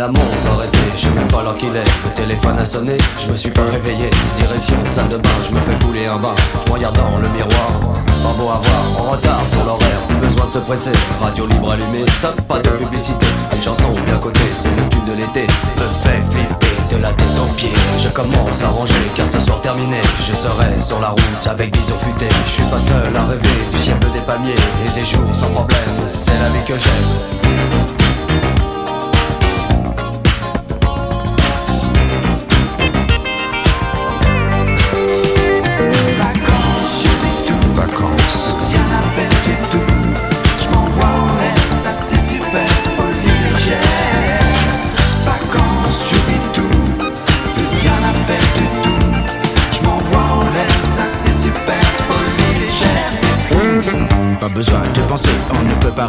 La montre arrêtée, je même pas l'heure qu'il est. Le téléphone a sonné, je me suis pas réveillé. Direction salle de bain, je me fais couler un bain. Je regarde dans le miroir, pas beau à voir, en retard sur l'horaire. Plus besoin de se presser, radio libre allumée, stop, pas de publicité. Une chanson bien cotée, c'est le tube de l'été. Me fait flipper de la tête aux pieds. Je commence à ranger car ce soir terminé, je serai sur la route avec bison futé. Je suis pas seul à rêver du ciel des palmiers et des jours sans problème. C'est la vie que j'aime.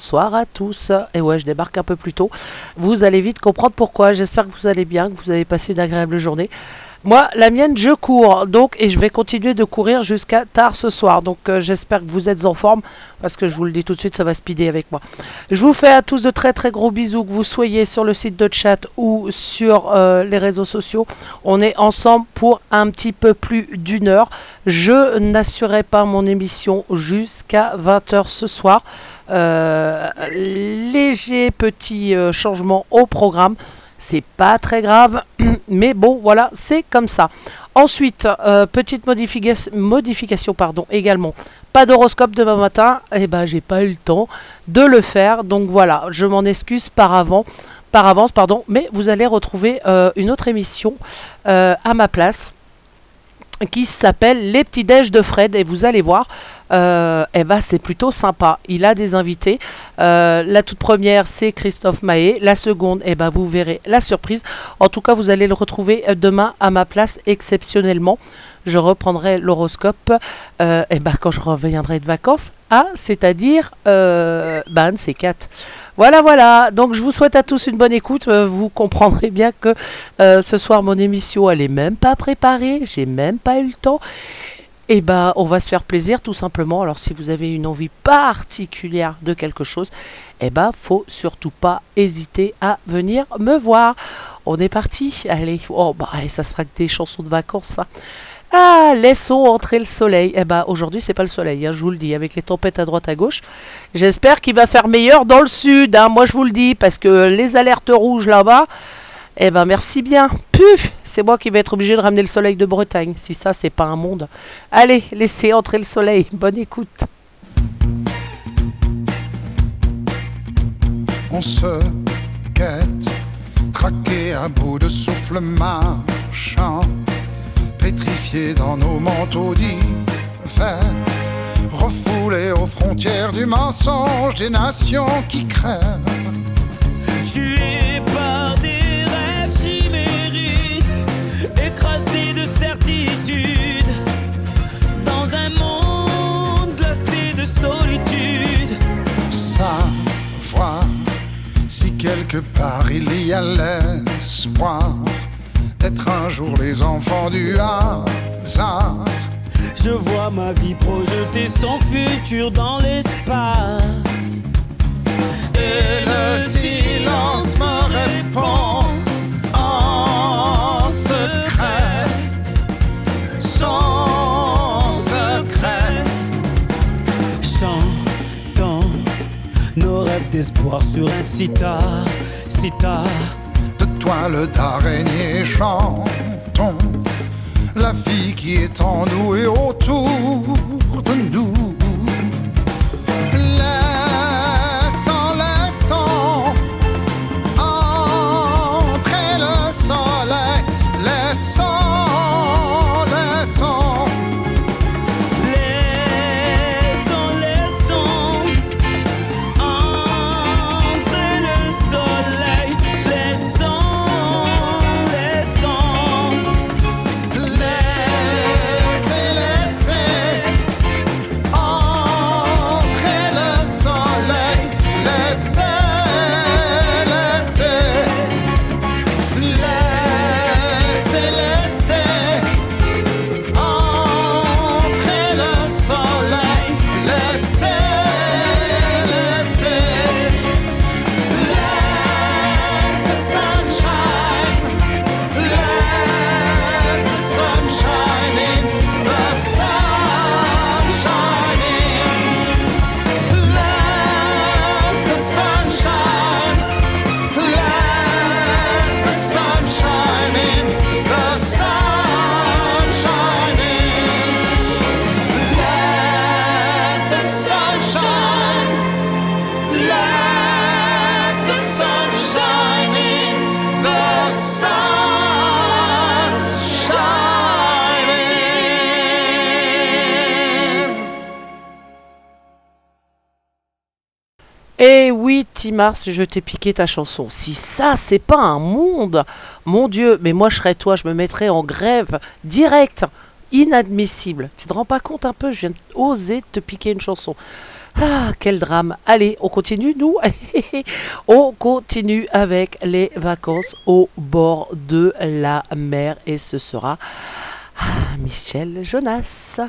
Bonsoir à tous. Et ouais, je débarque un peu plus tôt. Vous allez vite comprendre pourquoi. J'espère que vous allez bien, que vous avez passé une agréable journée. Moi, la mienne, je cours, donc, et je vais continuer de courir jusqu'à tard ce soir. Donc, euh, j'espère que vous êtes en forme, parce que je vous le dis tout de suite, ça va speeder avec moi. Je vous fais à tous de très très gros bisous, que vous soyez sur le site de chat ou sur euh, les réseaux sociaux. On est ensemble pour un petit peu plus d'une heure. Je n'assurerai pas mon émission jusqu'à 20h ce soir. Euh, léger petit changement au programme. C'est pas très grave, mais bon, voilà, c'est comme ça. Ensuite, euh, petite modifica- modification pardon, également. Pas d'horoscope demain matin, et ben j'ai pas eu le temps de le faire, donc voilà, je m'en excuse par avance, pardon, mais vous allez retrouver euh, une autre émission euh, à ma place qui s'appelle Les petits déj de Fred et vous allez voir ben, c'est plutôt sympa. Il a des invités. Euh, la toute première, c'est Christophe Mahé. La seconde, eh ben, vous verrez la surprise. En tout cas, vous allez le retrouver euh, demain à ma place exceptionnellement. Je reprendrai l'horoscope eh ben, quand je reviendrai de vacances. Ah, c'est-à-dire, euh, ben, c'est 4. Voilà, voilà. Donc, je vous souhaite à tous une bonne écoute. Vous comprendrez bien que ce soir, mon émission, elle est même pas préparée. J'ai même pas eu le temps. Et ben, on va se faire plaisir tout simplement. Alors, si vous avez une envie particulière de quelque chose, eh ben, faut surtout pas hésiter à venir me voir. On est parti. Allez, oh, bah, ça sera que des chansons de vacances. ça. Ah, laissons entrer le soleil. Eh ben, aujourd'hui, c'est pas le soleil, hein, je vous le dis, avec les tempêtes à droite à gauche. J'espère qu'il va faire meilleur dans le sud, hein, moi je vous le dis, parce que les alertes rouges là-bas, eh ben, merci bien. Puf, c'est moi qui vais être obligé de ramener le soleil de Bretagne, si ça, c'est pas un monde. Allez, laissez entrer le soleil. Bonne écoute. On se quête, traqué à bout de souffle marchant, pétrifié dans nos manteaux d'hiver, refoulé aux frontières du mensonge des nations qui crèvent. Tué par des quelque part il y a l'espoir d'être un jour les enfants du hasard. Je vois ma vie projeter son futur dans l'espace. Et le silence me répond d'espoir sur un sitar, sitar. De toile d'araignée chantons la vie qui est en nous et autour de nous. Timars, je t'ai piqué ta chanson. Si ça, c'est pas un monde, mon Dieu, mais moi je serais toi, je me mettrais en grève directe, inadmissible. Tu te rends pas compte un peu, je viens d'oser te piquer une chanson. Ah, quel drame. Allez, on continue, nous? On continue avec les vacances au bord de la mer et ce sera ah, Michel Jonas.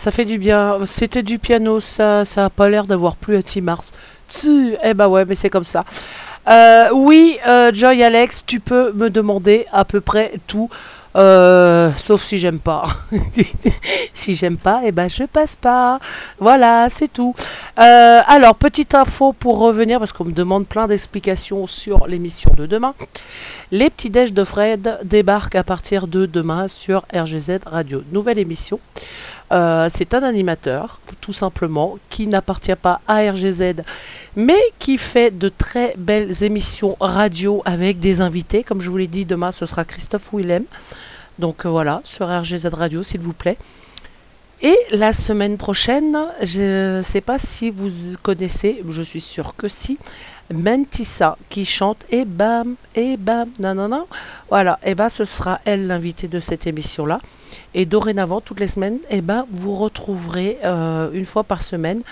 Ça fait du bien. C'était du piano, ça, ça a pas l'air d'avoir plu à Tim Mars. Eh bah ouais, mais c'est comme ça. Euh, oui, euh, Joy Alex, tu peux me demander à peu près tout. euh, sauf si j'aime pas. si j'aime pas, eh ben je passe pas. Voilà, c'est tout. Alors, petite info pour revenir, parce qu'on me demande plein d'explications sur l'émission de demain. Les petits déj de Fred débarquent à partir de demain sur RGZ Radio. Nouvelle émission. Euh, c'est un animateur, tout simplement, qui n'appartient pas à RGZ, mais qui fait de très belles émissions radio avec des invités. Comme je vous l'ai dit, demain ce sera Christophe Willem. Donc euh, voilà, sur RGZ Radio, s'il vous plaît. Et la semaine prochaine, je ne sais pas si vous connaissez, je suis sûre que si, Mentissa qui chante et bam, et bam, non. Voilà, et ben ce sera elle l'invitée de cette émission-là. Et dorénavant, toutes les semaines, et ben vous retrouverez euh, une fois par semaine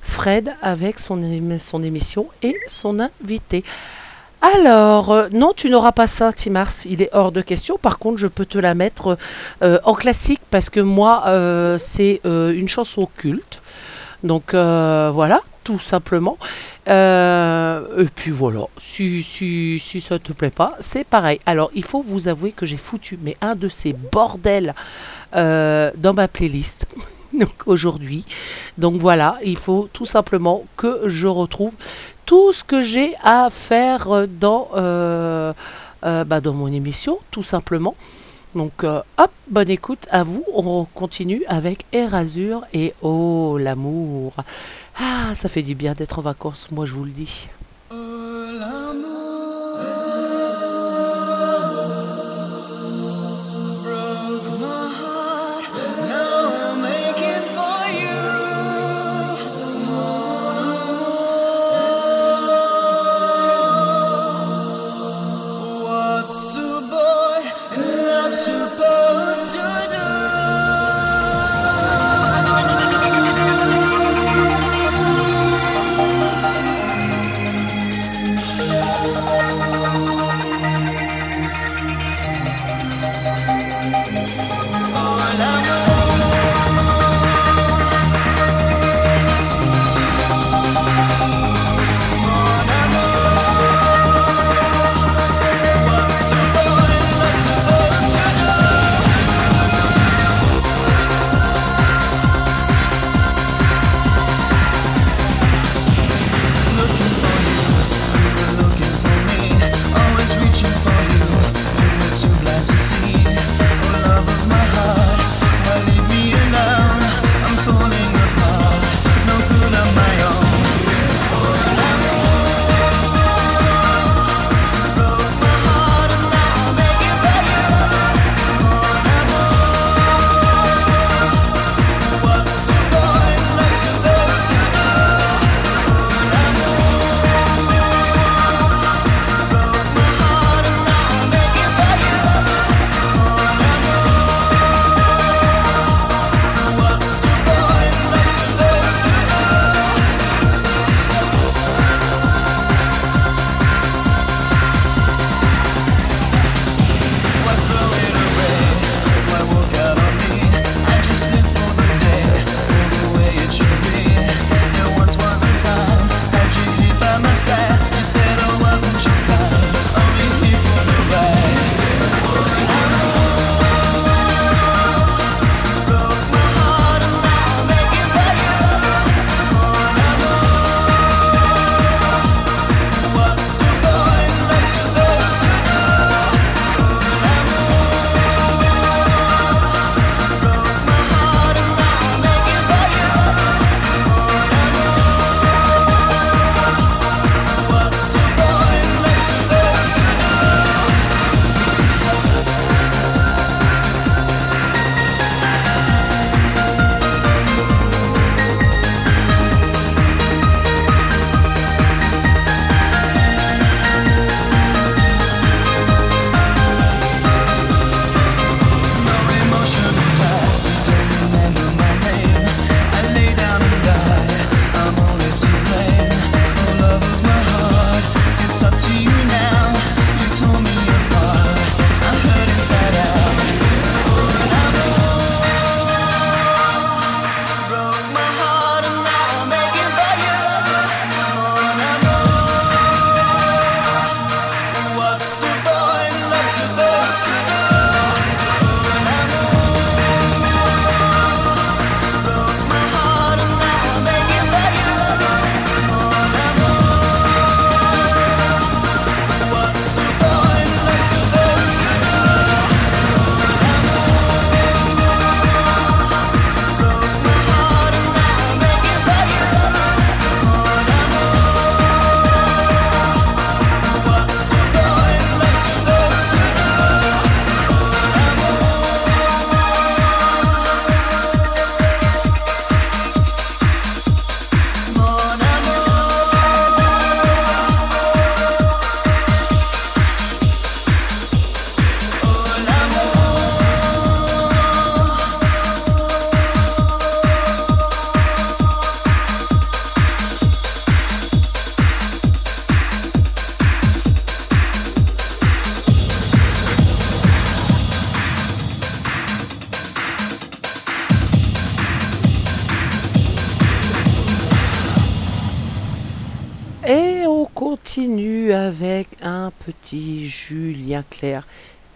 Fred avec son, son émission et son invité. Alors, euh, non, tu n'auras pas ça, Timars, il est hors de question. Par contre, je peux te la mettre euh, en classique parce que moi, c'est une chanson culte. Donc voilà, tout simplement. Euh, et puis voilà, si, si, si ça te plaît pas, c'est pareil. Alors, il faut vous avouer que j'ai foutu mais un de ces bordels euh, dans ma playlist. Donc aujourd'hui. Donc voilà, il faut tout simplement que je retrouve tout ce que j'ai à faire euh, bah, dans mon émission, tout simplement. Donc euh, hop, bonne écoute à vous. On continue avec Erasure et Oh l'amour. Ah, ça fait du bien d'être en vacances, moi je vous le dis. What's just do Julien Clerc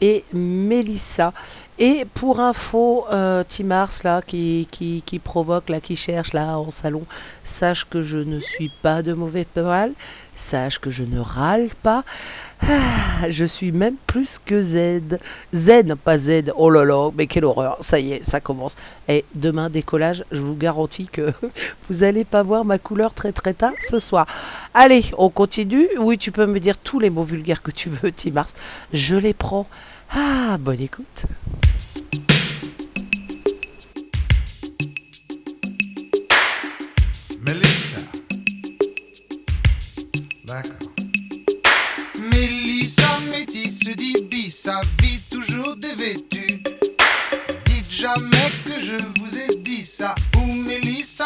et Mélissa. Et pour info, euh, Timars là qui, qui, qui provoque là, qui cherche là en salon, sache que je ne suis pas de mauvais poil, sache que je ne râle pas. Ah, je suis même plus que Z. Z, pas Z. Oh là là, mais quelle horreur. Ça y est, ça commence. Et demain, décollage, je vous garantis que vous allez pas voir ma couleur très très tard ce soir. Allez, on continue. Oui, tu peux me dire tous les mots vulgaires que tu veux, Timars. Je les prends. Ah, bonne écoute.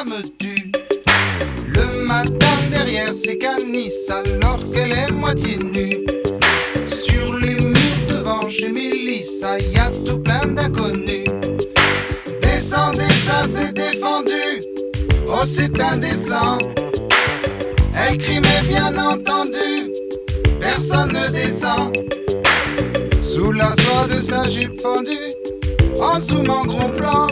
Me tue. Le matin derrière c'est canis alors qu'elle est moitié nue. Sur les murs devant chez Mélissa, y a tout plein d'inconnus. Descendez, ça c'est défendu. Oh, c'est indécent. Elle crie, mais bien entendu, personne ne descend. Sous la soie de sa jupe fendue, en zoom en gros plan,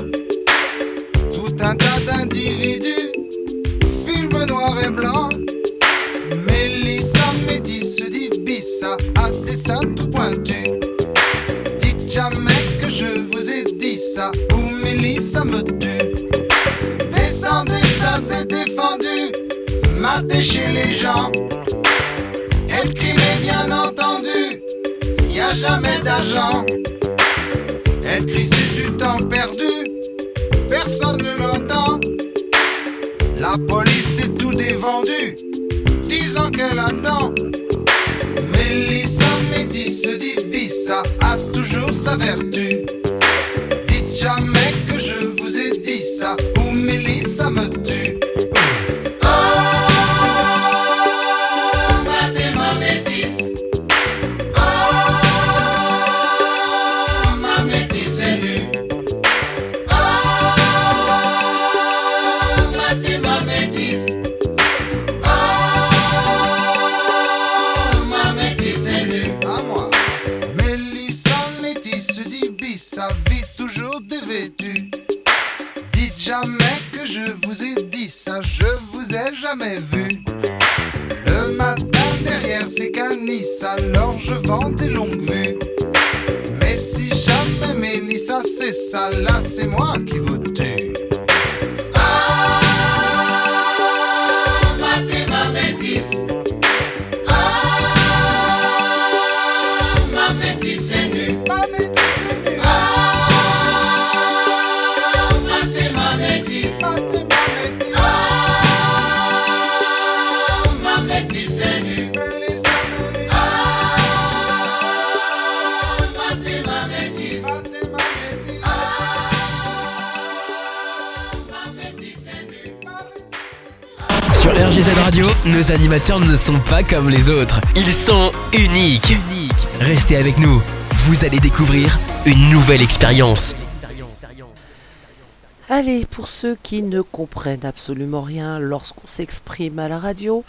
défendu. Matez chez les gens. Elle crie, mais bien entendu, y a jamais d'argent. Elle crie, c'est du temps perdu. Personne ne l'entend. La police est tout dévendu. Disant qu'elle attend. Mélissa métisse dit Bissa a toujours sa vertu. Ça, là c'est moi qui RGZ Radio, nos animateurs ne sont pas comme les autres. Ils sont uniques. Restez avec nous. Vous allez découvrir une nouvelle expérience. Allez, pour ceux qui ne comprennent absolument rien lorsqu'on s'exprime à la radio,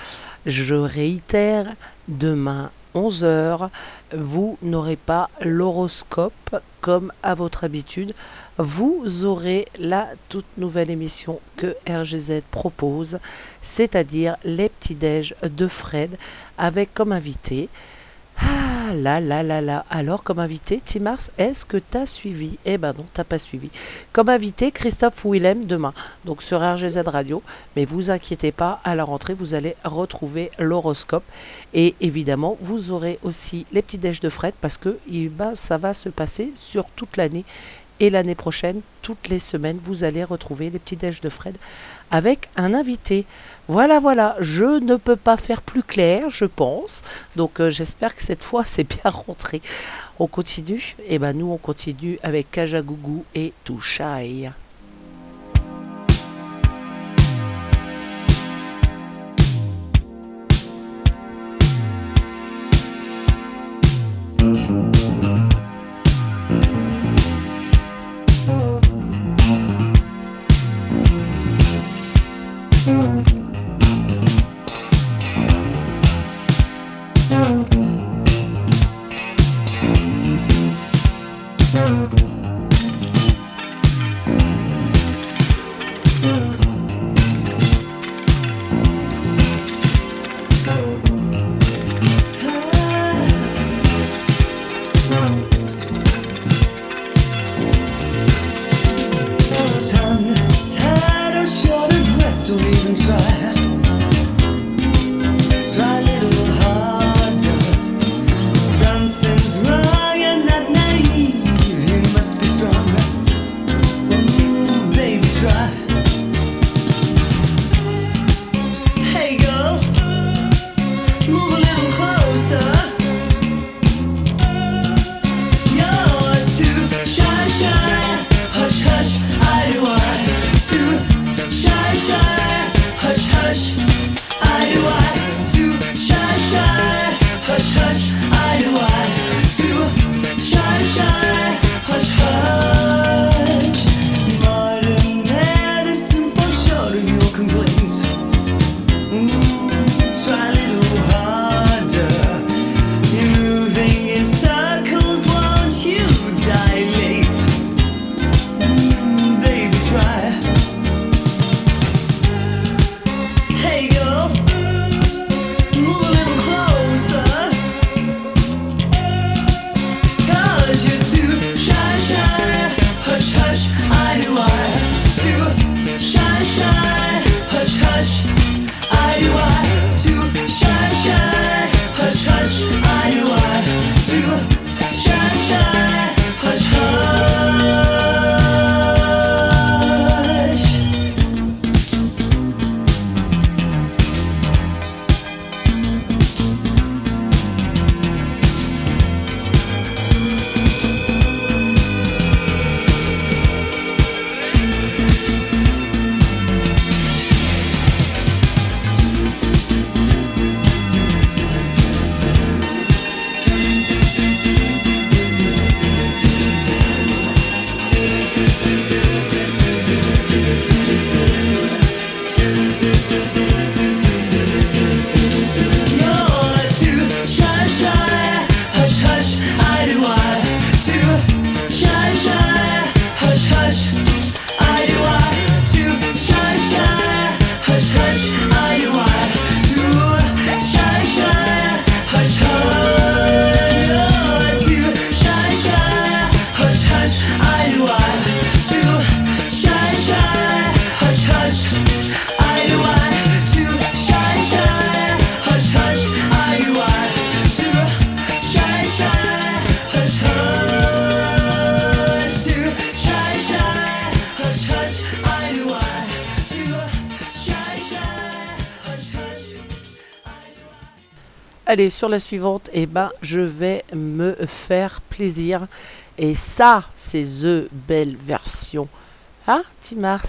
je réitère, demain 11h, vous n'aurez pas l'horoscope comme à votre habitude. Vous aurez la toute nouvelle émission que RGZ propose, c'est-à-dire les petits déj de Fred avec comme invité ah là là là là. Alors comme invité, Timars, est-ce que tu as suivi? Eh ben non, t'as pas suivi. Comme invité, Christophe Willem demain, donc sur RGZ Radio. Mais vous inquiétez pas, à la rentrée, vous allez retrouver l'horoscope. Et évidemment, vous aurez aussi les petits déj de Fred parce que eh ben, ça va se passer sur toute l'année. Et l'année prochaine, toutes les semaines, vous allez retrouver les petits déj de Fred avec un invité. Voilà, voilà, je ne peux pas faire plus clair, je pense. Donc euh, j'espère que cette fois c'est bien rentré. On continue Et ben nous on continue avec Kajagougou et Touchaï. Allez, sur la suivante, eh ben, je vais me faire plaisir. Et ça, c'est The Belle Version. Ah, hein, Timars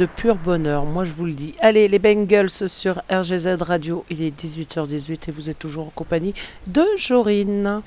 de pur bonheur, moi je vous le dis. Allez, les Bengals sur RGZ Radio, il est 18h18 et vous êtes toujours en compagnie de Jorine.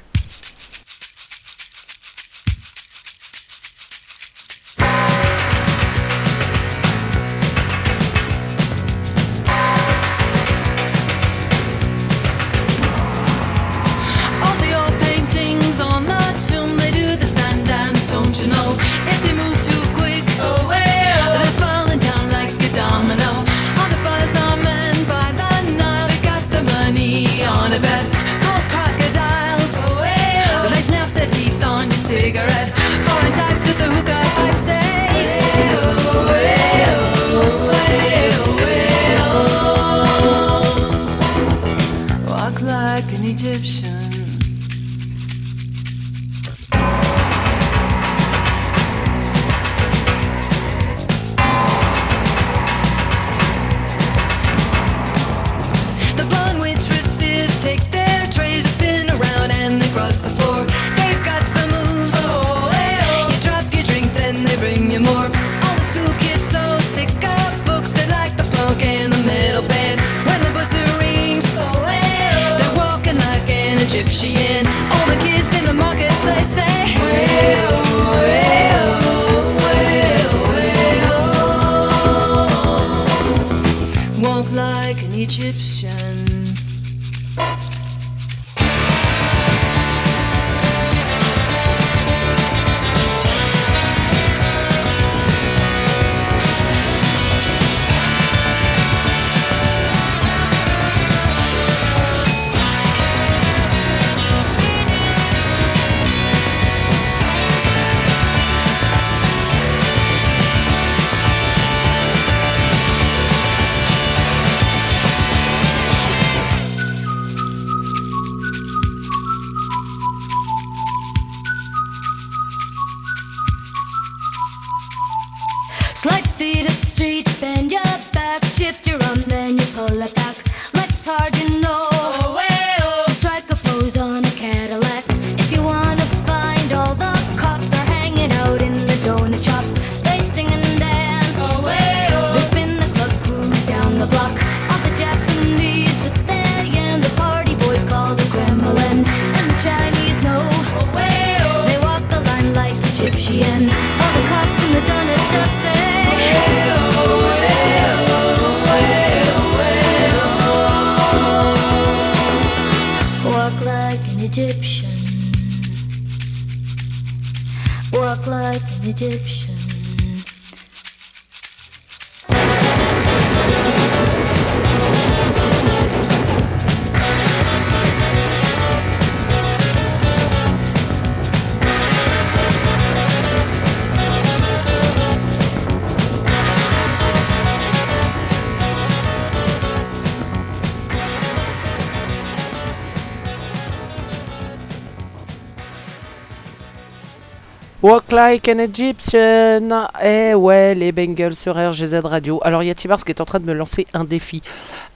Walk Like an Egyptian. Eh ouais, les Bengals sur RGZ Radio. Alors, il y a qui est en train de me lancer un défi.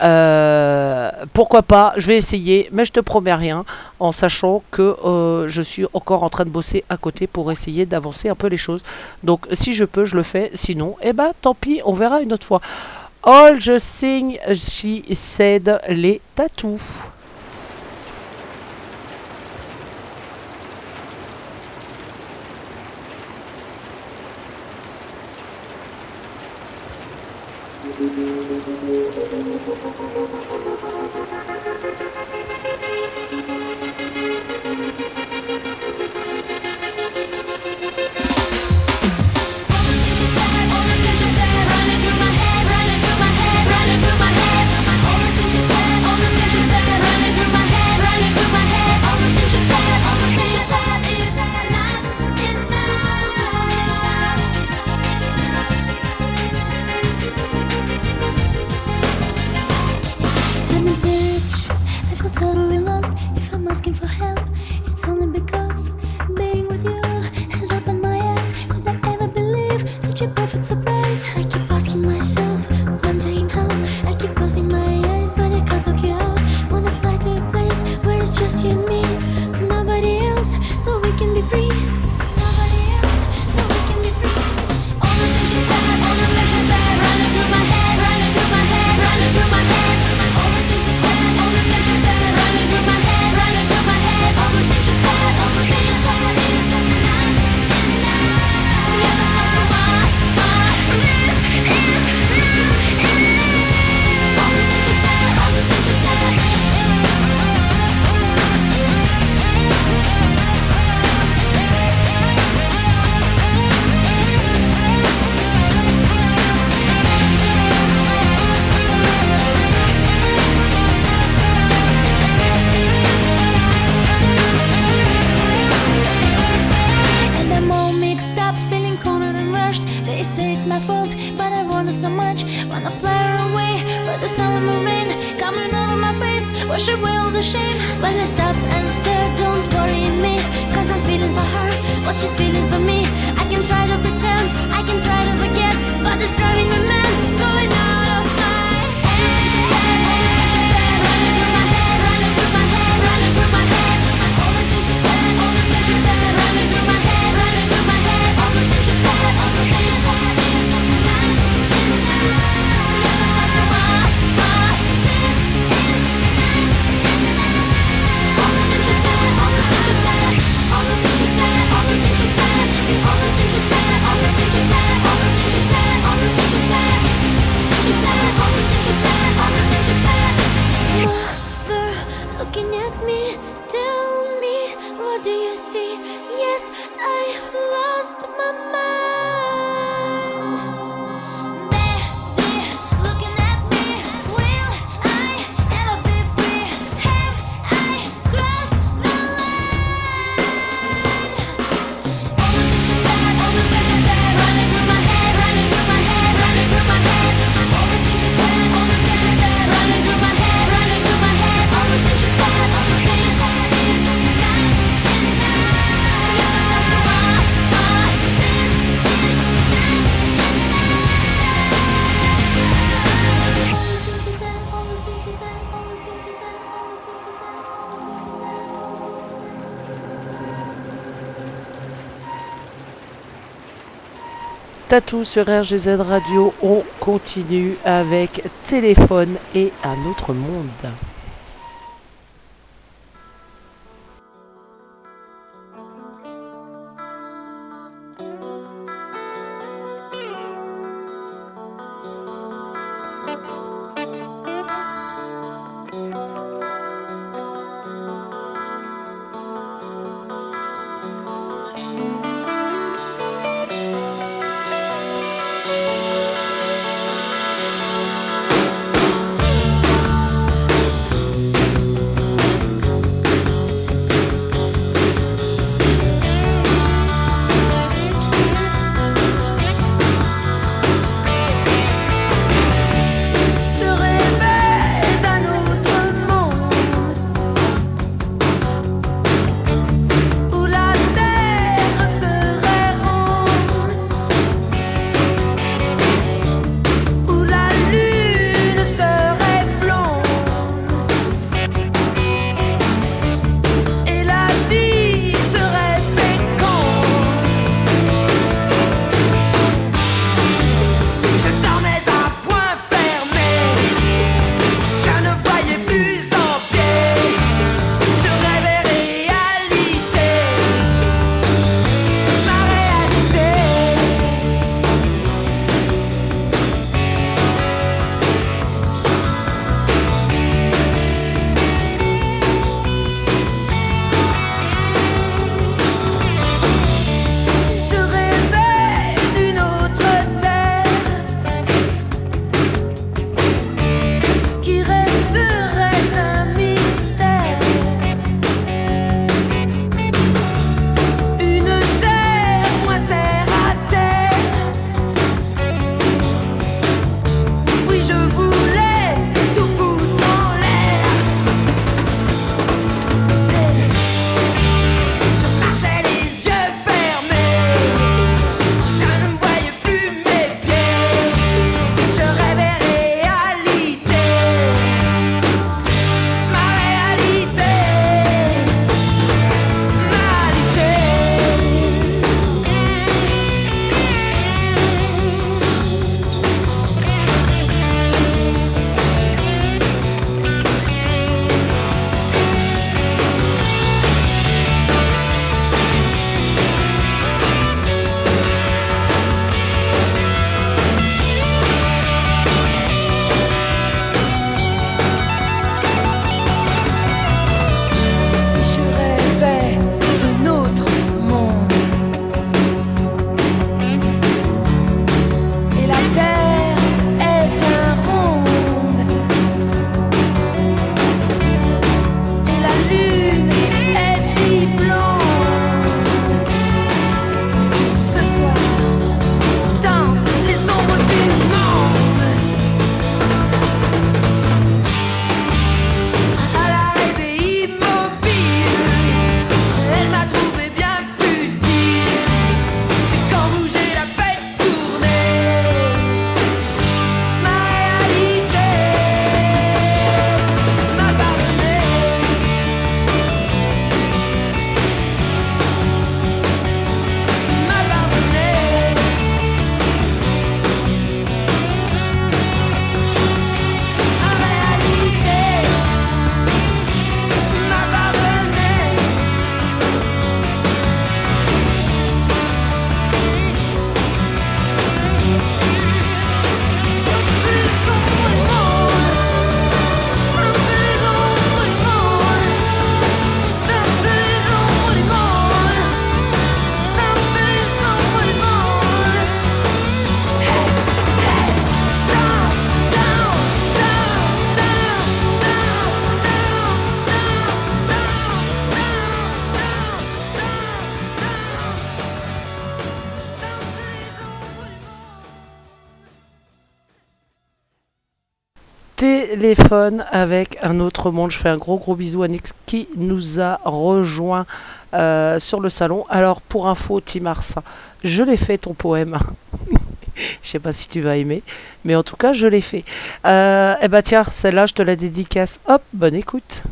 Euh, pourquoi pas? Je vais essayer, mais je te promets rien, en sachant que euh, je suis encore en train de bosser à côté pour essayer d'avancer un peu les choses. Donc, si je peux, je le fais. Sinon, eh ben, tant pis, on verra une autre fois. All the things she said, les tatous. totally lost if I'm asking for help. à tous sur RGZ Radio. On continue avec Téléphone et un autre monde. Téléphone avec un autre monde. Je fais un gros gros bisou à Nix qui nous a rejoint euh, sur le salon. Alors pour info, Timars, je l'ai fait ton poème. Je sais pas si tu vas aimer, mais en tout cas, je l'ai fait. Euh, eh ben tiens, celle-là, je te la dédicace. Hop, bonne écoute.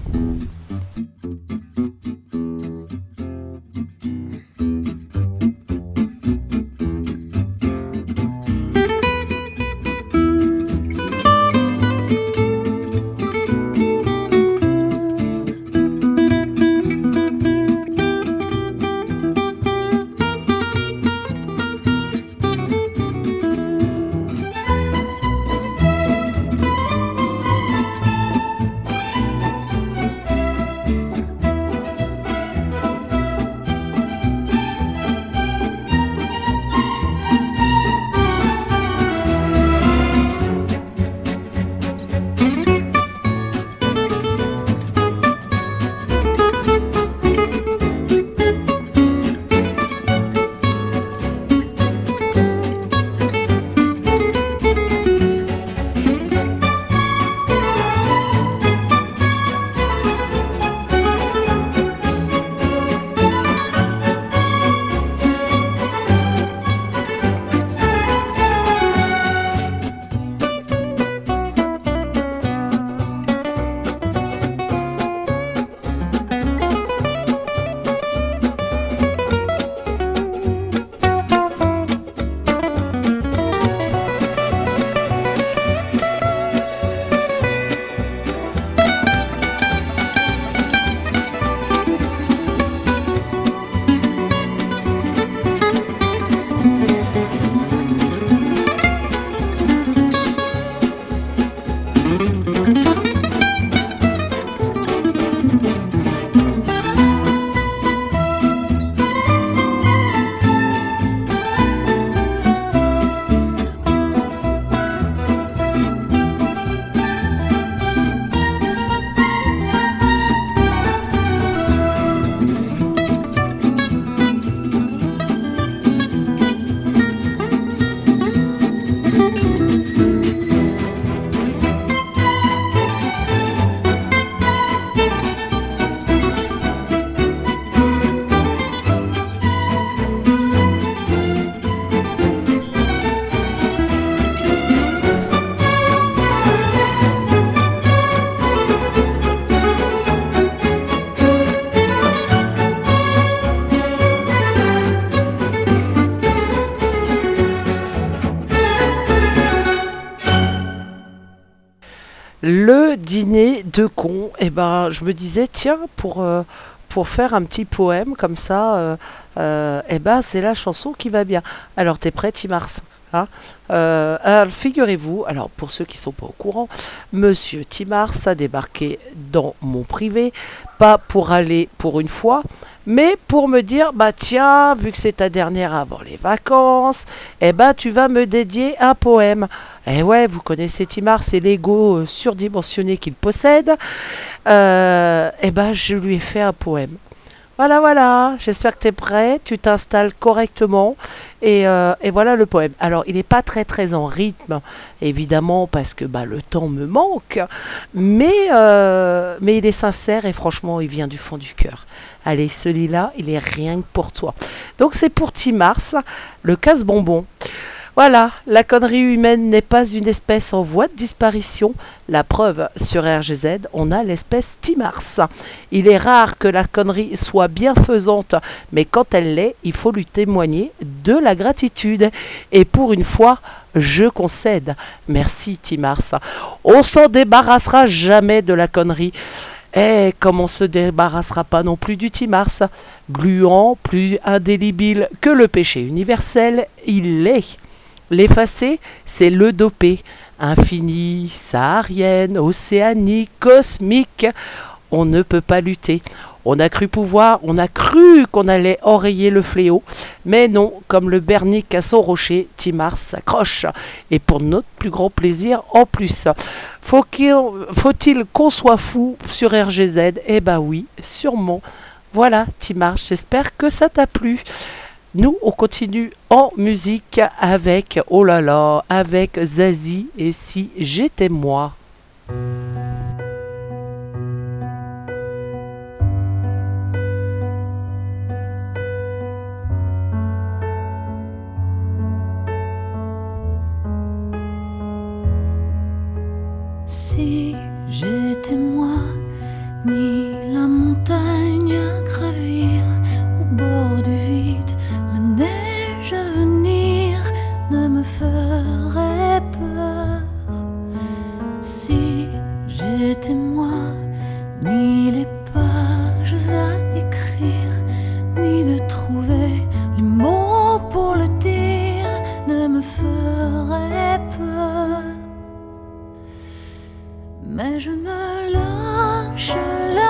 Dîner de con, et ben je me disais tiens pour euh, pour faire un petit poème comme ça, euh, euh, eh ben c'est la chanson qui va bien. Alors t'es prêt, Timars hein? Figurez-vous, alors pour ceux qui sont pas au courant, Monsieur Timars a débarqué dans mon privé, pas pour aller pour une fois, mais pour me dire bah tiens, vu que c'est ta dernière avant les vacances, eh ben tu vas me dédier un poème. Eh ouais, vous connaissez Timar, c'est l'ego euh, surdimensionné qu'il possède. Euh, eh ben je lui ai fait un poème. Voilà, voilà, j'espère que tu es prêt, tu t'installes correctement et, euh, et voilà le poème. Alors il n'est pas très très en rythme, évidemment, parce que bah, le temps me manque, mais, mais il est sincère et franchement il vient du fond du cœur. Allez, celui-là, il est rien que pour toi. Donc c'est pour Timars, le casse-bonbon. Voilà, la connerie humaine n'est pas une espèce en voie de disparition. La preuve, sur RGZ, on a l'espèce Timars. Il est rare que la connerie soit bienfaisante, mais quand elle l'est, il faut lui témoigner de la gratitude. Et pour une fois, je concède. Merci Timars. On s'en débarrassera jamais de la connerie. Et comme on se débarrassera pas non plus du Timars, gluant, plus indélébile que le péché universel, il l'est. L'effacé, c'est le dopé. Infini, saharienne, océanique, cosmique. On ne peut pas lutter. On a cru pouvoir, on a cru qu'on allait enrayer le fléau, mais non, comme le bernique à son rocher, Timar s'accroche. Et pour notre plus grand plaisir en plus. Faut-il qu'on soit fou sur RGZ Eh ben oui, sûrement. Voilà, Timar, j'espère que ça t'a plu. Nous, on continue en musique avec, oh là là, avec Zazie et si j'étais moi. Si j'étais moi, ni la montagne à gravir au bord du vide, la neige à venir ne me ferait peur. Si j'étais moi, mais je me lâche.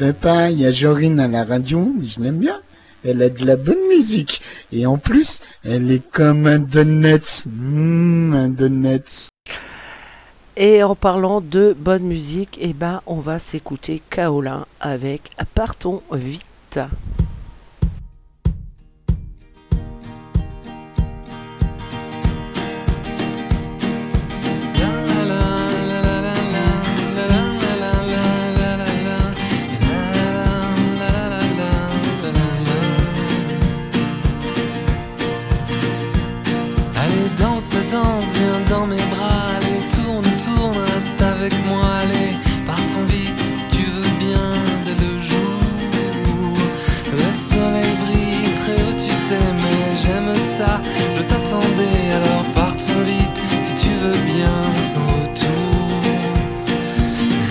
Ben, de temps, il y a Jorine à la radio, je l'aime bien. Elle a de la bonne musique. Et en plus, elle est comme un donut. Mmh, un donut. Et en parlant de bonne musique, eh ben, on va s'écouter Kaolin avec Partons vite. Je t'attendais, alors partons vite, si tu veux bien, sans retour.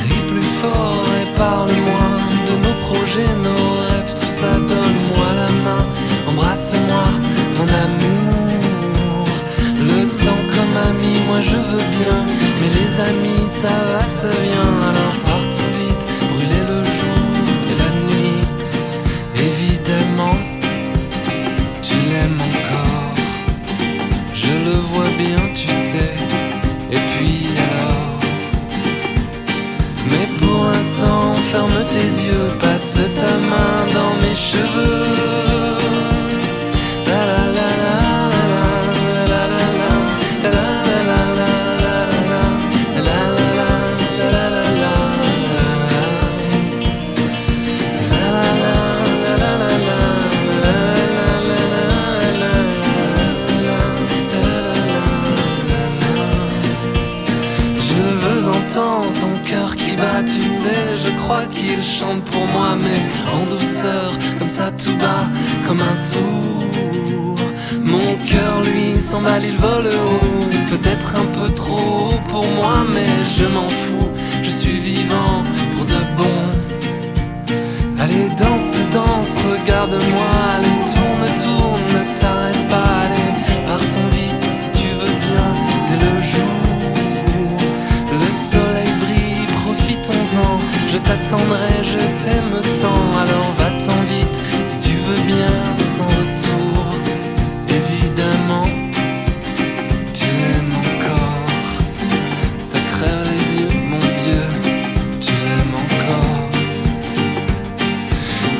Ris plus fort et parle-moi de nos projets, nos rêves, tout ça. Donne-moi la main, embrasse-moi, mon amour. Le temps comme ami, moi je veux bien, mais les amis, ça va, ça vient. Alors ferme tes yeux, passe ta main dans mes cheveux. Crois qu'il chante pour moi, mais en douceur, comme ça tout bas, comme un sourd. Mon cœur lui s'emballe, il vole haut, peut-être un peu trop pour moi, mais je m'en fous, je suis vivant pour de bon. Allez, danse, danse, regarde-moi, allez, tourne, tourne, je t'attendrai, je t'aime tant, alors va-t'en vite si tu veux bien, sans retour. Évidemment, tu l'aimes encore, ça crève les yeux, mon Dieu, tu l'aimes encore.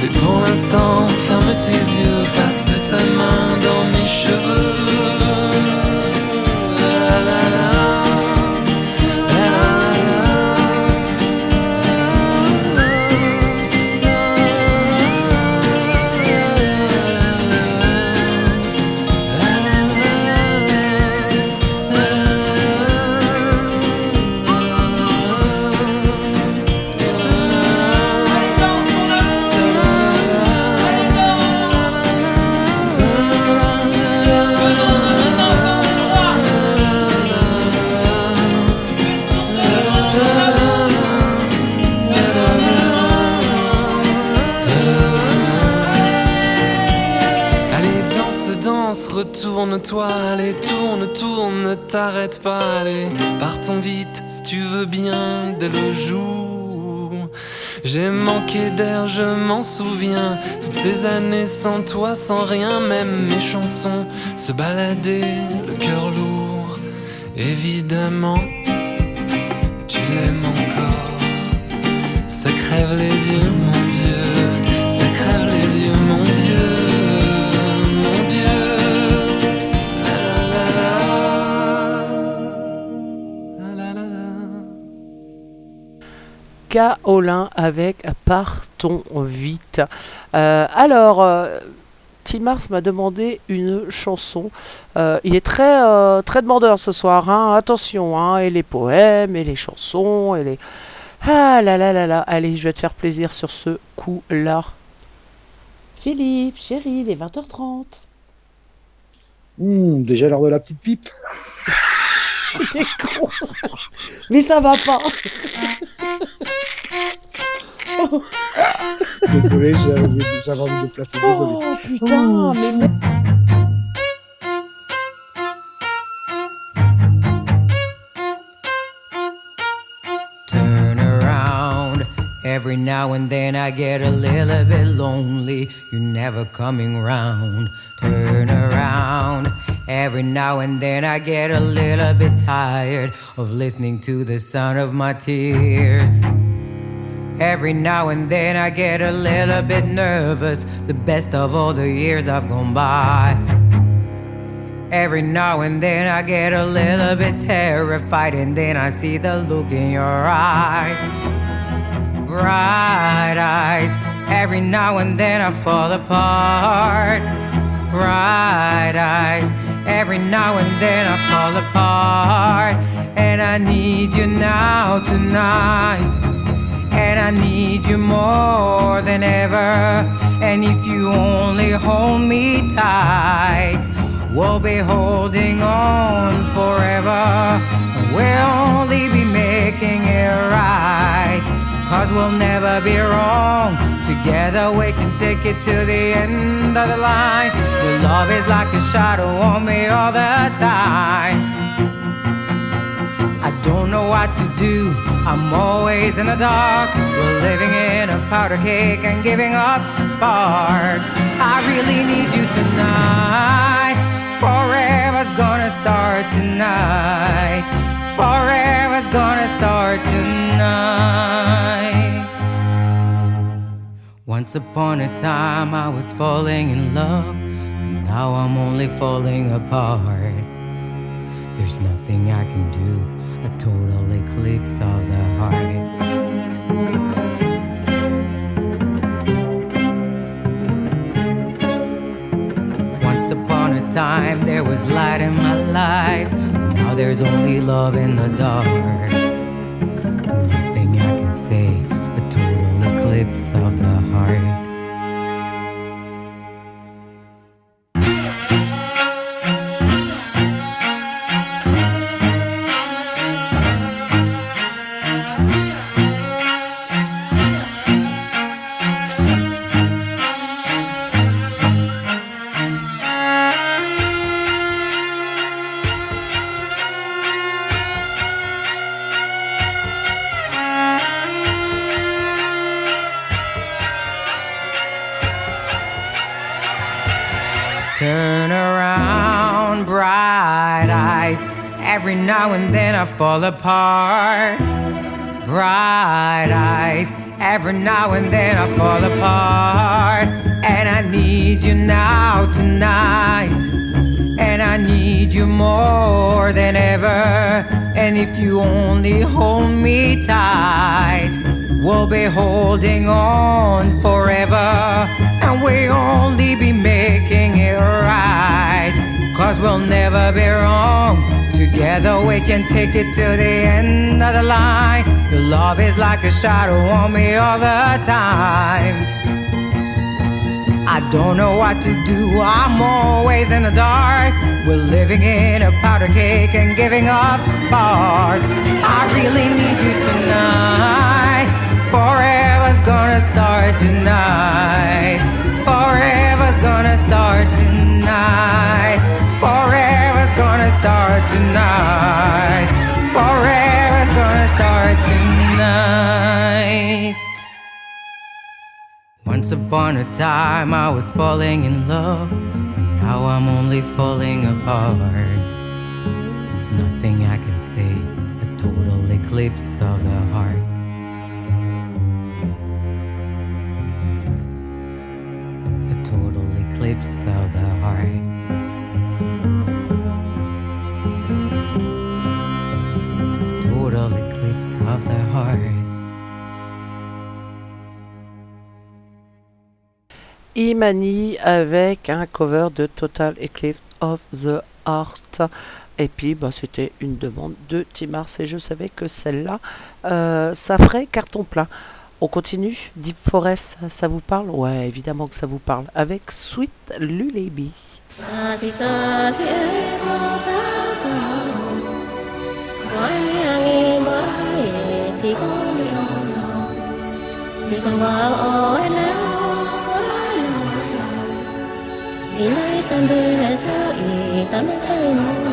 Mais pour l'instant, ferme tes yeux, passe ta main dans retourne-toi, allez, tourne, tourne, ne t'arrête pas, allez, partons vite si tu veux bien dès le jour. J'ai manqué d'air, je m'en souviens, toutes ces années sans toi, sans rien, même mes chansons se baladaient, le cœur lourd, évidemment, Kaolin avec Partons vite. Euh, alors, euh, Tim Mars m'a demandé une chanson. Euh, il est très, euh, très demandeur ce soir. hein. Attention, hein, et les poèmes, et les chansons, et les. Ah là là là là. Allez, je vais te faire plaisir sur ce coup-là. Philippe, chérie, il est 20h30. Hum, déjà l'heure de la petite pipe. T'es con. Mais ça va pas. Désolé, j'avais j'avais envie de placer. Désolé. Oh putain, mais. Turn around. Every now and then I get a little bit lonely. You're never coming round. Turn around. Every now and then I get a little bit tired of listening to the sound of my tears. Every now and then I get a little bit nervous. The best of all the years I've gone by. Every now and then I get a little bit terrified, and then I see the look in your eyes. Bright eyes. Every now and then I fall apart. Bright eyes. Every now and then I fall apart. And I need you now, tonight. And I need you more than ever. And if you only hold me tight, We'll be holding on forever. We'll only be making it right. Cause we'll never be wrong. Together we can take it to the end of the line. Your love is like a shadow on me all the time. I don't know what to do. I'm always in the dark. We're living in a powder cake and giving off sparks. I really need you tonight. Forever's gonna start tonight. Forever's gonna start tonight. Once upon a time, I was falling in love. But now I'm only falling apart. There's nothing I can do. A total eclipse of the heart. Once upon a time, there was light in my life. Now there's only love in the dark. Nothing I can say. A total eclipse of the heart. Fall apart. Bright eyes. Every now and then I fall apart. And I need you now, tonight. And I need you more than ever. And if you only hold me tight, we'll be holding on forever. And we'll only be making it right. Cause we'll never be wrong. Together we can take it to the end of the line. Your love is like a shadow on me all the time. I don't know what to do, I'm always in the dark. We're living in a powder cake and giving off sparks. I really need you tonight. Forever's gonna start tonight. Forever's gonna start tonight. Forever's gonna start tonight. Forever's gonna start tonight. Once upon a time, I was falling in love. Now I'm only falling apart. Nothing I can say, a total eclipse of the heart. A total eclipse of the heart. Total eclipse of the heart. Imani avec un cover de Total Eclipse of the Heart. Et puis, bah, c'était une demande de Timars et je savais que celle-là, euh, ça ferait carton plein. On continue. Deep Forest, ça, ça vous parle? Ouais, évidemment que ça vous parle. Avec Sweet Lullaby. thì có liều thì còn vợ ô nắng thì lấy tâm tư là sao ý tâm thấy nó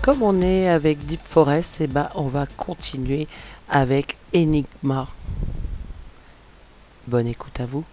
comme on est avec Deep Forest, eh ben, on va continuer avec Enigma. Bonne écoute à vous.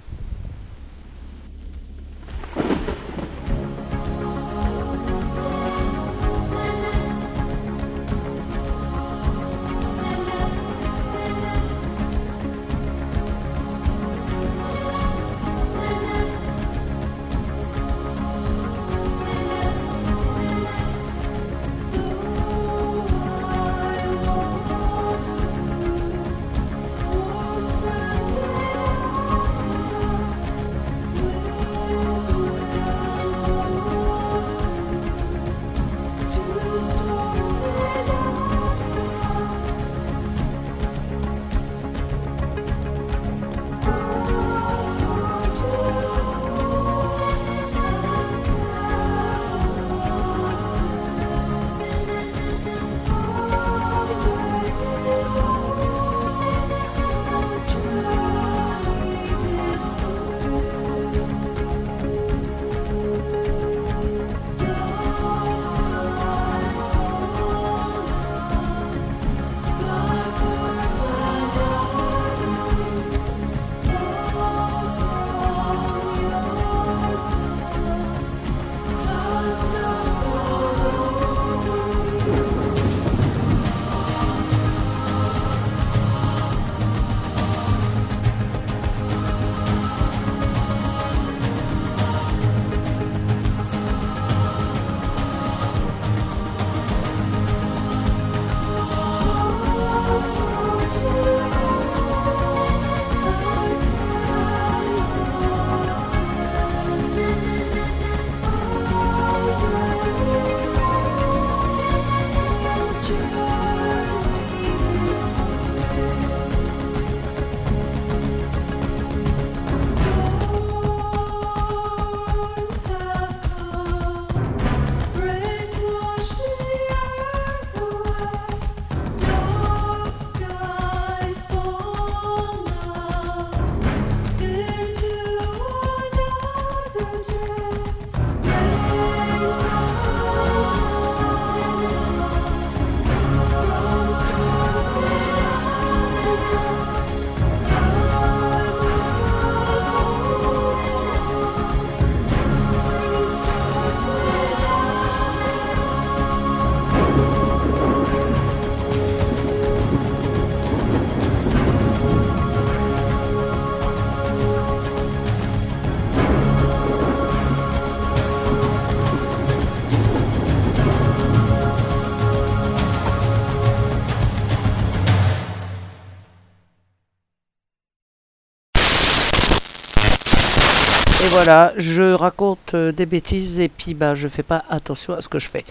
Voilà, je raconte euh, des bêtises et puis bah, je fais pas attention à ce que je fais.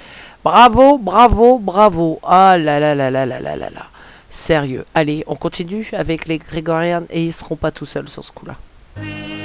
Bravo, bravo, bravo. Ah là là là là là là là là. Sérieux. Allez, on continue avec les Grégorians et ils seront pas tout seuls sur ce coup-là. –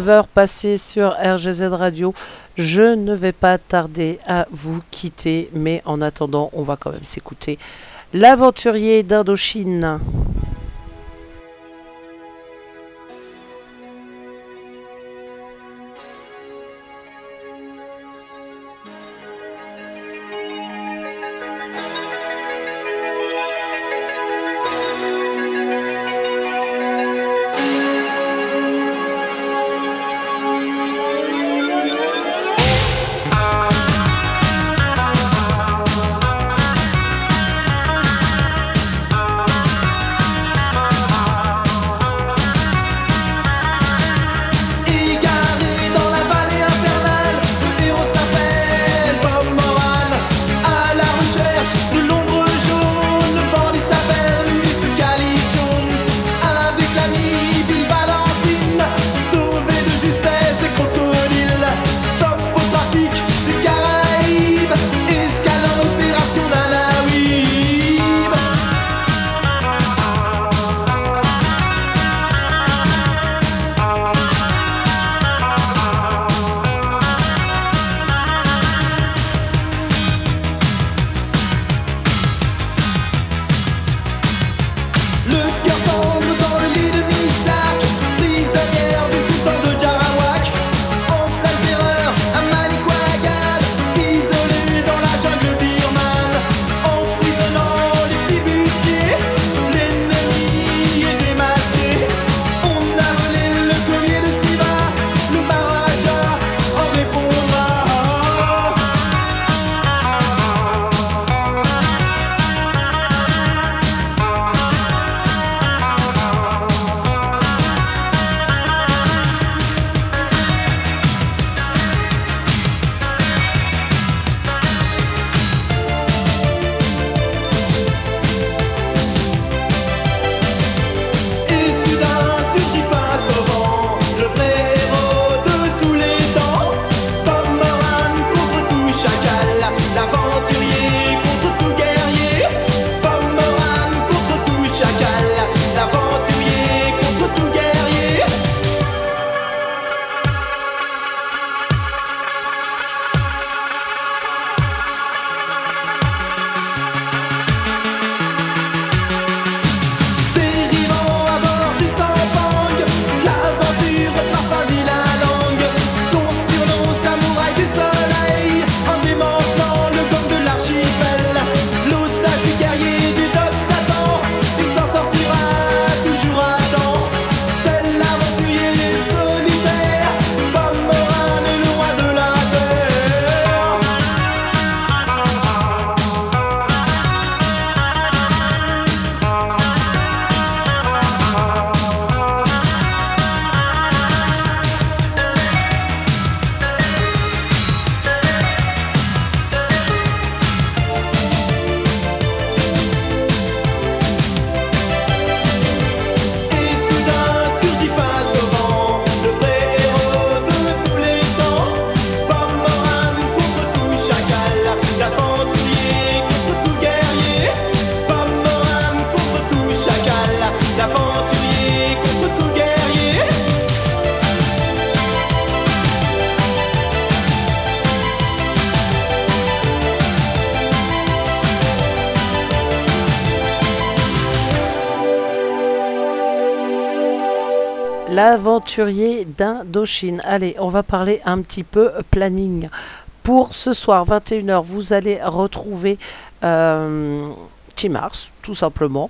19h passées sur RGZ Radio. Je ne vais pas tarder à vous quitter, mais en attendant, on va quand même s'écouter l'aventurier d'Indochine. d'Indochine. Allez, on va parler un petit peu planning. Pour ce soir, 21h, vous allez retrouver euh, Timars, tout simplement,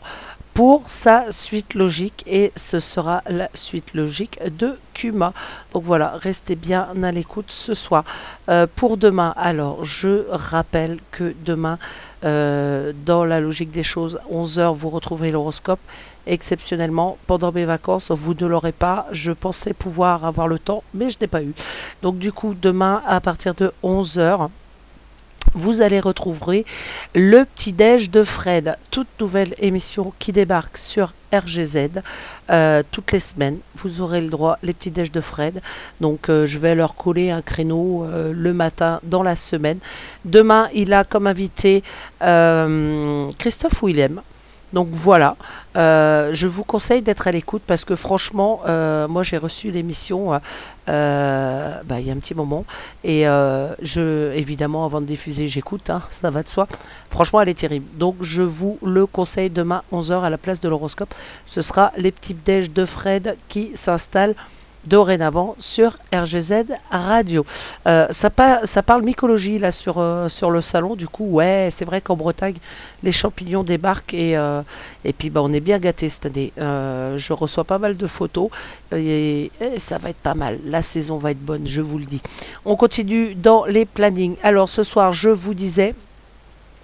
pour sa suite logique. Et ce sera la suite logique de Kuma. Donc voilà, restez bien à l'écoute ce soir. Euh, pour demain, alors, je rappelle que demain, euh, dans la logique des choses, 11h, vous retrouverez l'horoscope exceptionnellement pendant mes vacances. Vous ne l'aurez pas. Je pensais pouvoir avoir le temps, mais je n'ai pas eu. Donc du coup, demain, à partir de 11h, vous allez retrouver le petit déj de Fred, toute nouvelle émission qui débarque sur RGZ euh, toutes les semaines. Vous aurez le droit les petits déj de Fred. Donc euh, je vais leur coller un créneau euh, le matin dans la semaine. Demain, il a comme invité Christophe Willem. Donc voilà, Euh, je vous conseille d'être à l'écoute parce que franchement, euh, moi j'ai reçu l'émission euh, bah, il y a un petit moment et je, évidemment avant de diffuser j'écoute, hein, ça va de soi. Franchement elle est terrible. Donc je vous le conseille demain 11h à la place de l'horoscope. Ce sera les petits déj de Fred qui s'installent dorénavant sur RGZ Radio. Euh, ça, pa- ça parle mycologie là sur, euh, sur le salon, du coup, ouais, c'est vrai qu'en Bretagne, les champignons débarquent et, euh, puis bah, on est bien gâtés cette année. Je reçois pas mal de photos et, et ça va être pas mal. La saison va être bonne, je vous le dis. On continue dans les plannings. Alors ce soir, je vous disais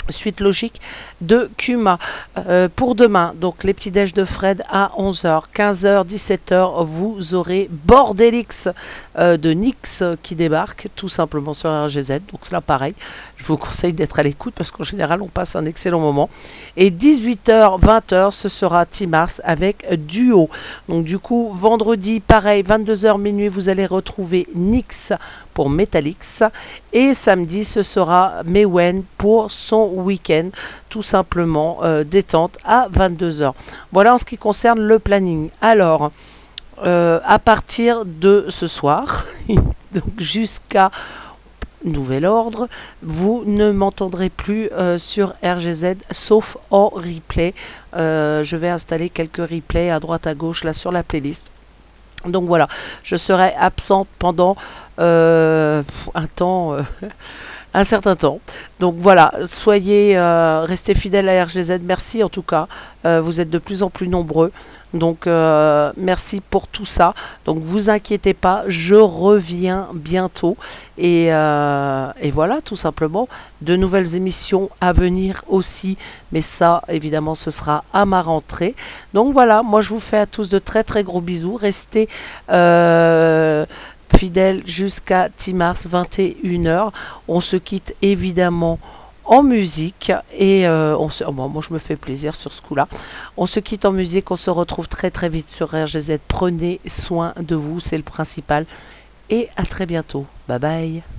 suite logique de Kuma. Euh, pour demain, donc les petits déj de Fred à 11h, 15h, 17h, vous aurez Bordelix euh, de Nix qui débarque tout simplement sur RGZ. Donc là, pareil, je vous conseille d'être à l'écoute parce qu'en général, on passe un excellent moment. Et 18h, 20h, ce sera Timars avec Duo. Donc du coup, vendredi, pareil, 22h minuit, vous allez retrouver Nix pour Metalix. Et samedi, ce sera Mewen pour son week-end, tout simplement euh, détente à 22h. Voilà en ce qui concerne le planning. Alors, euh, à partir de ce soir, donc jusqu'à nouvel ordre, vous ne m'entendrez plus euh, sur RGZ sauf en replay. Euh, je vais installer quelques replays à droite à gauche là sur la playlist. Donc voilà, je serai absente pendant un temps, un certain temps. Donc voilà, soyez, euh, restez fidèles à RGZ. Merci en tout cas. Euh, vous êtes de plus en plus nombreux. Donc euh, merci pour tout ça. Donc vous inquiétez pas, je reviens bientôt. Et, voilà, tout simplement, de nouvelles émissions à venir aussi. Mais ça, évidemment, ce sera à ma rentrée. Donc voilà, moi je vous fais à tous de très très gros bisous. Restez fidèles jusqu'à Timars 21h. On se quitte évidemment en musique et euh, oh, moi je me fais plaisir sur ce coup-là. On se quitte en musique, on se retrouve très très vite sur RGZ. Prenez soin de vous, c'est le principal. Et à très bientôt. Bye bye.